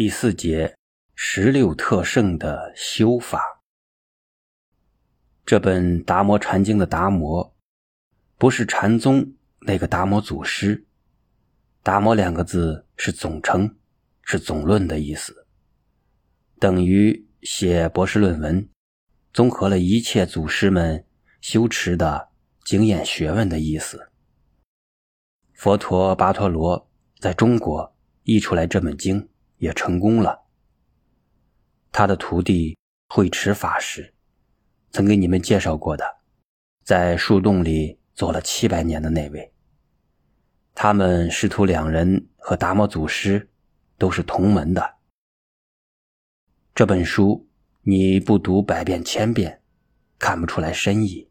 第四节十六特胜的修法。这本《达摩禅经》的“达摩”，不是禅宗那个达摩祖师。“达摩”两个字是总称，是总论的意思，等于写博士论文，综合了一切祖师们修持的经验学问的意思。佛陀巴陀罗在中国译出来这本经。也成功了。他的徒弟慧持法师，曾给你们介绍过的，在树洞里做了七百年的那位。他们师徒两人和达摩祖师都是同门的。这本书你不读百遍千遍，看不出来深意。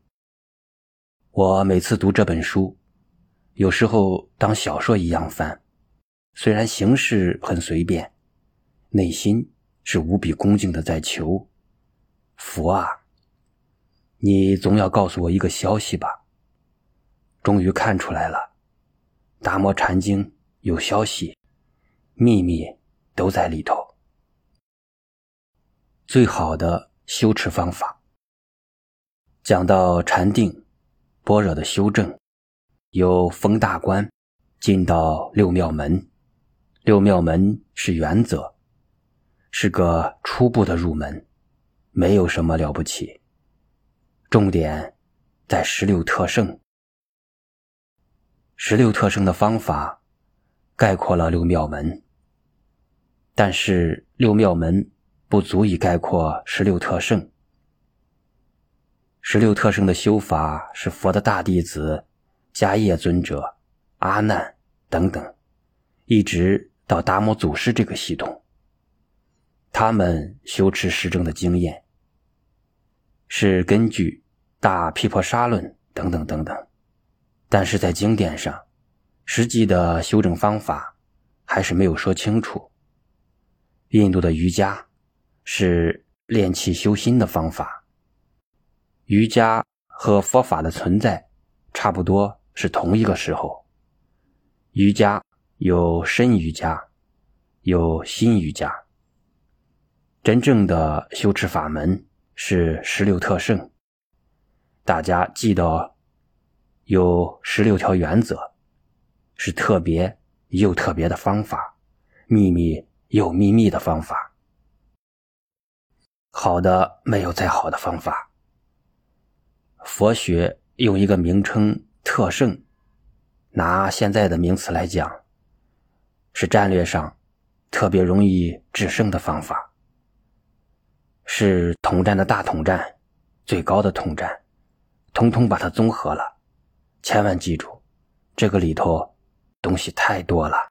我每次读这本书，有时候当小说一样翻，虽然形式很随便。内心是无比恭敬的，在求佛啊，你总要告诉我一个消息吧。终于看出来了，《达摩禅经》有消息，秘密都在里头。最好的修持方法，讲到禅定、般若的修正，有封大关进到六妙门，六妙门是原则。是个初步的入门，没有什么了不起。重点在十六特胜。十六特胜的方法概括了六妙门，但是六妙门不足以概括十六特胜。十六特胜的修法是佛的大弟子迦叶尊者、阿难等等，一直到达摩祖师这个系统。他们修持实证的经验，是根据《大毗婆沙论》等等等等，但是在经典上，实际的修正方法还是没有说清楚。印度的瑜伽是练气修心的方法，瑜伽和佛法的存在差不多是同一个时候。瑜伽有身瑜伽，有心瑜伽。真正的修持法门是十六特胜，大家记得有十六条原则，是特别又特别的方法，秘密又秘密的方法。好的没有再好的方法。佛学用一个名称“特胜”，拿现在的名词来讲，是战略上特别容易制胜的方法。是统战的大统战，最高的统战，统统把它综合了。千万记住，这个里头东西太多了。